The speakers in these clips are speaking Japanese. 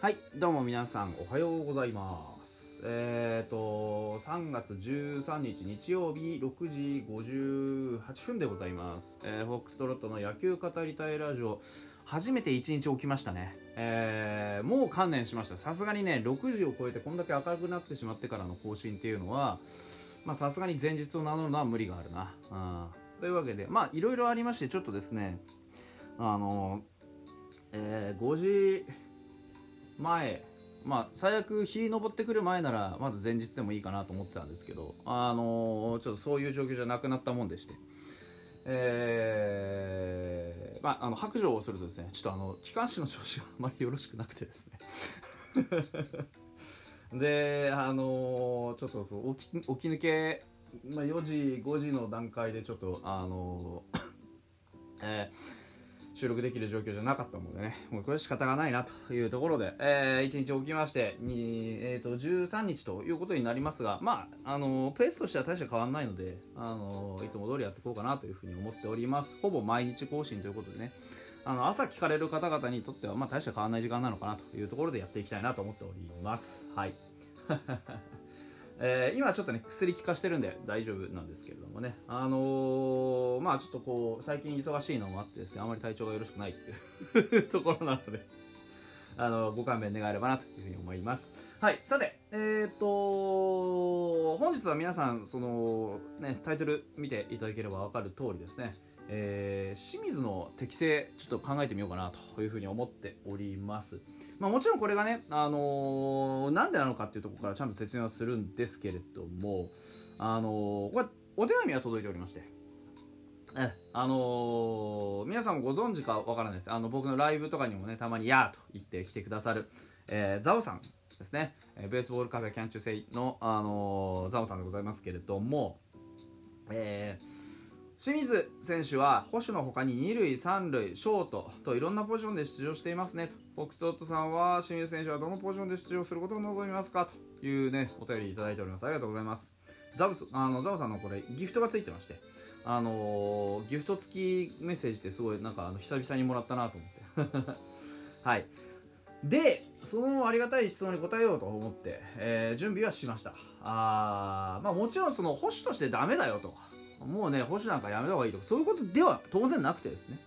はい、どうも皆さんおはようございます。えーと、3月13日日曜日6時58分でございます。えー、フォックストロットの野球語りたいラジオ、初めて1日起きましたね。えー、もう観念しました。さすがにね、6時を超えてこんだけ明るくなってしまってからの更新っていうのは、まあさすがに前日を名乗るのは無理があるな。うん、というわけで、まあいろいろありまして、ちょっとですね、あの、えー、5時、前まあ最悪日昇ってくる前ならまだ前日でもいいかなと思ってたんですけどあのーちょっとそういう状況じゃなくなったもんでして。えー、まああの白状をするとですねちょっとあの機関士の調子があまりよろしくなくてですね。であのーちょっとそう起き起き抜け、まあ、4時5時の段階でちょっとあのー えー収録できる状況じゃなかったもんでね、もうこれ仕方がないなというところで、えー、1日起きまして、にえー、と13日ということになりますが、まあ、あのペースとしては大して変わらないので、あのいつも通りやっていこうかなというふうに思っております。ほぼ毎日更新ということでね、あの朝聞かれる方々にとっては、まあ、大して変わらない時間なのかなというところでやっていきたいなと思っております。はい。えー今ちょっとね薬効かしてるんで大丈夫なんですけれどもね。あのーまあちょっとこう最近忙しいのもあってですねあまり体調がよろしくないっていう ところなのであのご勘弁願えればなというふうに思います。はいさてえっ、と本日は皆さんそのねタイトル見ていただければ分かる通りですね。えー清水の適性ちょっと考えてみようかなというふうに思っております。まあ、もちろんこれがね、あのーなんでなのかっていうところからちゃんと説明はするんですけれども、あのーこれお手紙が届いておりまして、えあのー皆さんもご存知かわからないです。あの僕のライブとかにもねたまに「やー」と言って来てくださる、えーザオさんですね、えーベースボールカフェキャンチュセイの、あのーザオさんでございますけれども、えー清水選手は保守の他に二塁、三塁、ショートといろんなポジションで出場していますね。とフォックストットさんは清水選手はどのポジションで出場することを望みますか？というねお便りいただいております。ありがとうございます。ザブスあのザブさんのこれギフトがついてまして。あのーギフト付きメッセージってすごいなんかあの久々にもらったなと思って。はい。でそのありがたい質問に答えようと思って、えー準備はしました。あーまあもちろんその保守としてダメだよと。もうね保守なんかやめた方がいいとかそういうことでは当然なくてですね、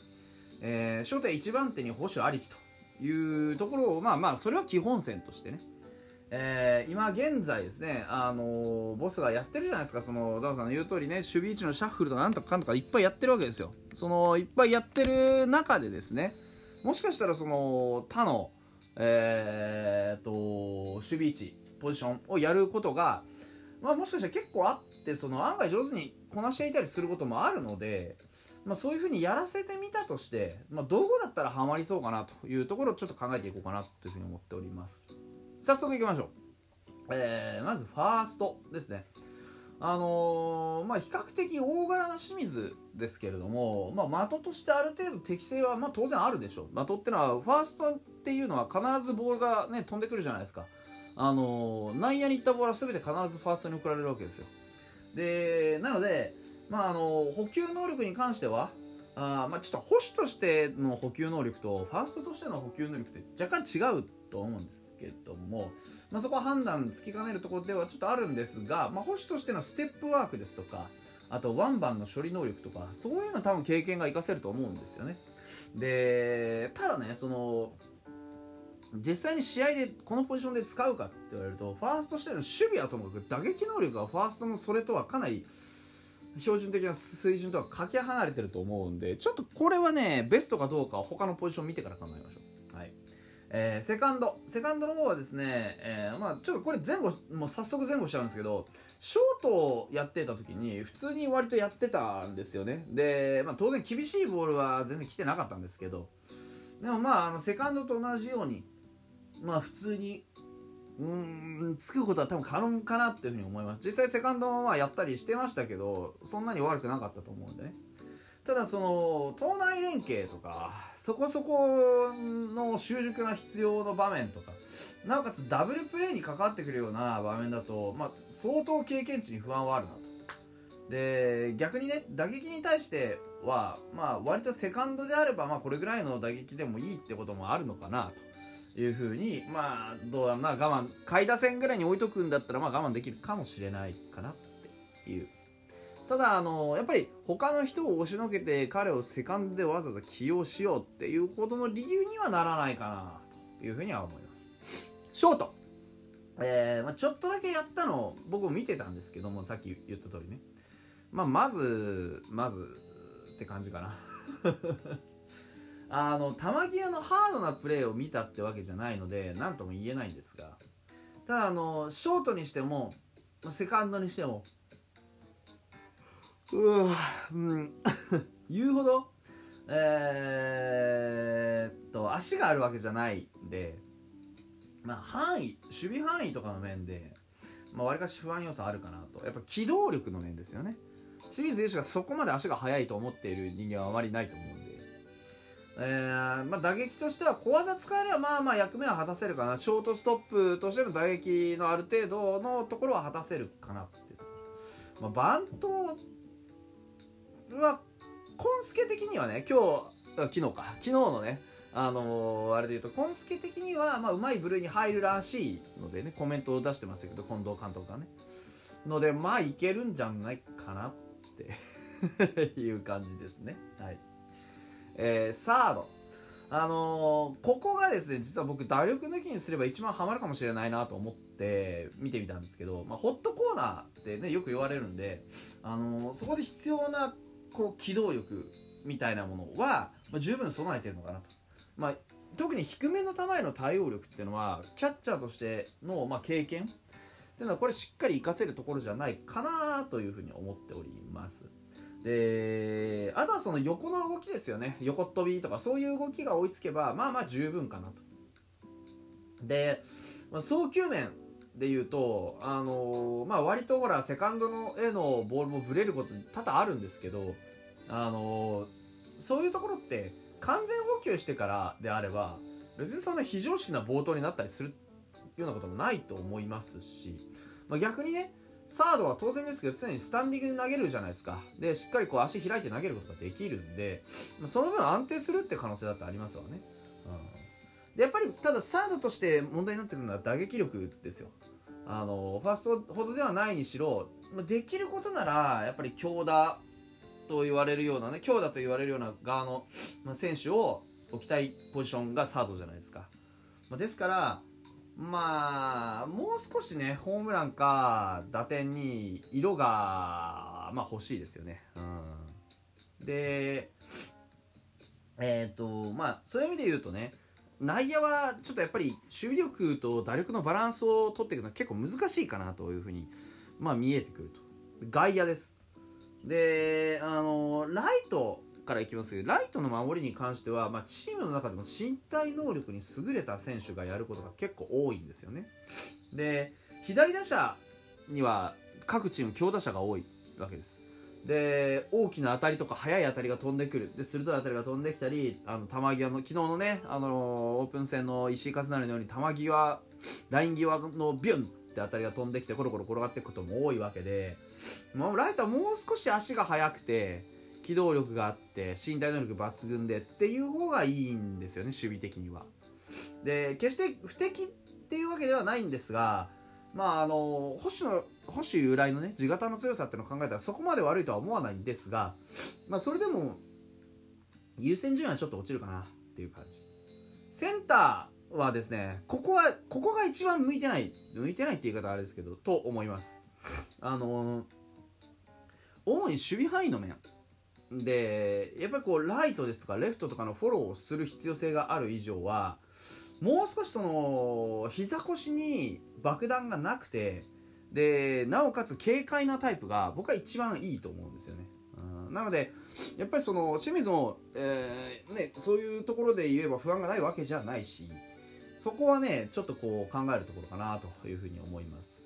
えー初手一番手に保守ありきというところをまあまあそれは基本線としてね。えー今現在ですね、あのーボスがやってるじゃないですか、そのザオさんの言う通りね、守備位置のシャッフルとかなんとかかんとかいっぱいやってるわけですよ。そのいっぱいやってる中でですね、もしかしたらその他の、えー、と守備位置、ポジションをやることが、まあ、もしかしたら結構あって、その案外上手にこなしていたりすることもあるので、まあ、そういうふうにやらせてみたとして、まあ、どこだったらハマりそうかなというところをちょっと考えていこうかなというふうに思っております。早速いきましょう、えーまずファーストですね。あのーまあ比較的大柄な清水ですけれども、まあ、的としてある程度適性はま当然あるでしょう。的ってのはファーストっていうのは必ずボールが、ね、飛んでくるじゃないですか。あのー内野に行ったボールは全て必ずファーストに送られるわけですよ。でなので、まあ、あの補給能力に関してはあまあ、ちょっと保守としての補給能力とファーストとしての補給能力って若干違うと思うんですけども、まあ、そこは判断つきかねるところではちょっとあるんですが、まあ、保守としてのステップワークですとかあとワンバンの処理能力とかそういうのは多分経験が活かせると思うんですよね。でただねその実際に試合でこのポジションで使うかって言われるとファーストとしての守備はともかく打撃能力がファーストのそれとはかなり標準的な水準とはかけ離れてると思うんでちょっとこれはねベストかどうかは他のポジション見てから考えましょう。はい。えーセカンド。セカンドの方はですね、えーまあ、ちょっとこれ前後もう早速前後しちゃうんですけどショートをやってた時に普通に割とやってたんですよね。で、まあ、当然厳しいボールは全然来てなかったんですけどでもまああのセカンドと同じようにまあ普通にうーんつくことは多分可能かなっていうふうに思います。実際セカンドはやったりしてましたけどそんなに悪くなかったと思うんでね。ただその党内連携とかそこそこの習熟が必要な場面とかなおかつダブルプレーに関わってくるような場面だと、まあ、相当経験値に不安はあるなと。で逆にね打撃に対しては、まあ、割とセカンドであれば、まあ、これぐらいの打撃でもいいってこともあるのかなと。いうふうにまあどうだろうな我慢下位打線ぐらいに置いとくんだったらまあ我慢できるかもしれないかなっていう。ただあのやっぱり他の人を押しのけて彼をセカンドでわざわざ起用しようっていうことの理由にはならないかなというふうには思います。ショート。えーまあ、ちょっとだけやったのを僕も見てたんですけどもさっき言った通りね、まあ、まずまずって感じかな。あの球際のハードなプレーを見たってわけじゃないので何とも言えないんですが。ただあのショートにしてもセカンドにしてもうわうん。言うほどえー、っと足があるわけじゃないんでまあ範囲守備範囲とかの面でまあ、割かし不安要素あるかなと。やっぱ機動力の面ですよね。清水選手がそこまで足が速いと思っている人間はあまりないと思うんでえーまあ、打撃としては小技使えればまあまあ役目は果たせるかな。ショートストップとしての打撃のある程度のところは果たせるかなっていう。まあ、バントはコンスケ的にはね今日昨日か。昨日のねあのー、あれで言うとコンスケ的には、まあ、うまい部類に入るらしいのでねコメントを出してましたけど近藤監督がね。のでまあいけるんじゃないかなって。いう感じですね。はい。えー、サード。あのー、ここがですね実は僕打力抜きにすれば一番ハマるかもしれないなと思って見てみたんですけど、まあ、ホットコーナーってねよく言われるんで、あのー、そこで必要なこう機動力みたいなものは、まあ、十分備えてるのかなと、まあ、特に低めの球への対応力っていうのはキャッチャーとしての、まあ、経験っていうのはこれしっかり活かせるところじゃないかなというふうに思っております。であとはその横の動きですよね。横っ飛びとかそういう動きが追いつけばまあまあ十分かなと。で、ま、送球面で言うと、あのー、まあ、割とほらセカンドのへのボールもぶれること多々あるんですけど、あのー、そういうところって完全補給してからであれば別にそんな非常識な暴投になったりするようなこともないと思いますし、まあ、逆にねサードは当然ですけど常にスタンディングで投げるじゃないですか。でしっかりこう足開いて投げることができるんでその分安定するって可能性だってありますわね、うん、でやっぱりただサードとして問題になってくるのは打撃力ですよ。あのファーストほどではないにしろできることならやっぱり強打と言われるようなね強打と言われるような側の選手を置きたいポジションがサードじゃないですか、まですからまあもう少しねホームランか打点に色が、まあ、欲しいですよね。うん、でえっ、ー、とまあそういう意味で言うとね内野はちょっとやっぱり守備力と打力のバランスを取っていくのは結構難しいかなというふうに、まあ、見えてくると。外野です。であのライトからいきますライトの守りに関しては、まあ、チームの中でも身体能力に優れた選手がやることが結構多いんですよね。で左打者には各チーム強打者が多いわけです。で大きな当たりとか速い当たりが飛んでくる。で鋭い当たりが飛んできたりあの球際の昨日のねあのオープン戦の石井和成のように球際ライン際のビュンって当たりが飛んできてコロコロ転がっていくことも多いわけで、もうライトはもう少し足が速くて機動力があって身体能力抜群でっていう方がいいんですよね守備的には。で決して不敵っていうわけではないんですがまああの保守の保守由来のね地型の強さっていうのを考えたらそこまで悪いとは思わないんですが、まあ、それでも優先順位はちょっと落ちるかなっていう感じ。センターはですねここはここが一番向いてない向いてないって言い方はあれですけどと思います。あの主に守備範囲の面。でやっぱりこうライトですとかレフトとかのフォローをする必要性がある以上はもう少しその膝腰に爆弾がなくてでなおかつ軽快なタイプが僕は一番いいと思うんですよね。うん、なのでやっぱりその清水も、えー、ね、そういうところで言えば不安がないわけじゃないしそこはねちょっとこう考えるところかなというふうに思います。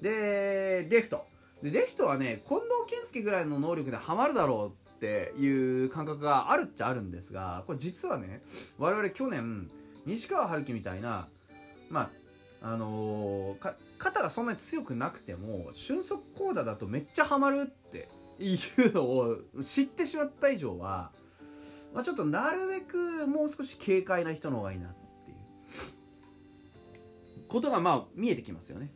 でレフトでレフトはね近藤健介ぐらいの能力でハマるだろうっていう感覚があるっちゃあるんですがこれ実はね我々去年西川春樹みたいなまああのー、肩がそんなに強くなくても俊足コーダだとめっちゃハマるっていうのを知ってしまった以上は、まあ、ちょっとなるべくもう少し軽快な人の方がいいなっていう。ことがまあ見えてきますよね。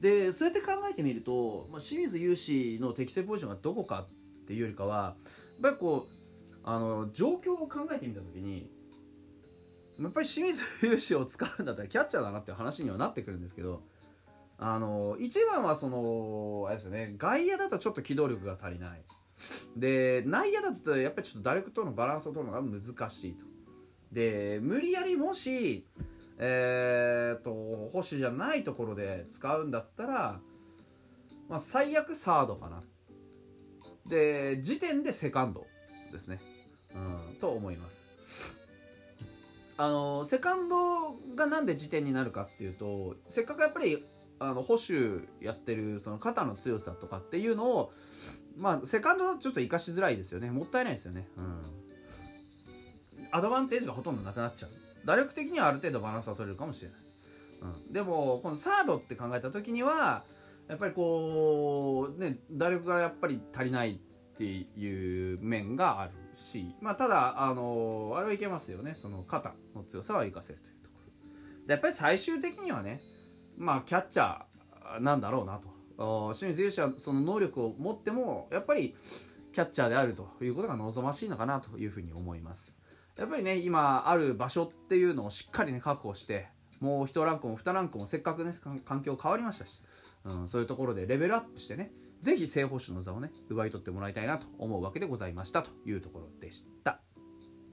でそうやって考えてみると、まあ、清水雄志の適正ポジションがどこかっていうよりかはやっぱりこうあの状況を考えてみた時にやっぱり清水雄志を使うんだったらキャッチャーだなっていう話にはなってくるんですけどあの一番はそのあれですよね外野だとちょっと機動力が足りない。で内野だとやっぱりちょっと打力とのバランスを取るのが難しいと。で無理やりもしえー、と保守じゃないところで使うんだったら、まあ、最悪サードかなっで時点でセカンドですね、うん、と思います。あのセカンドがなんで時点になるかっていうとせっかくやっぱりあの保守やってるその肩の強さとかっていうのをまあセカンドだとちょっと生かしづらいですよね。もったいないですよね。うん。アドバンテージがほとんどなくなっちゃう。打力的にはある程度バランスは取れるかもしれない、うん、でもこのサードって考えた時にはやっぱりこうね打力がやっぱり足りないっていう面があるし、まあ、ただあのあれはいけますよね。その肩の強さは生かせるというところ。でやっぱり最終的にはねまあキャッチャーなんだろうなと。清水優志はその能力を持ってもやっぱりキャッチャーであるということが望ましいのかなというふうに思います。やっぱりね今ある場所っていうのをしっかりね確保してもう1ランクも2ランクもせっかくね環境変わりましたし、うん、そういうところでレベルアップしてね是非正捕手の座をね奪い取ってもらいたいなと思うわけでございましたというところでした。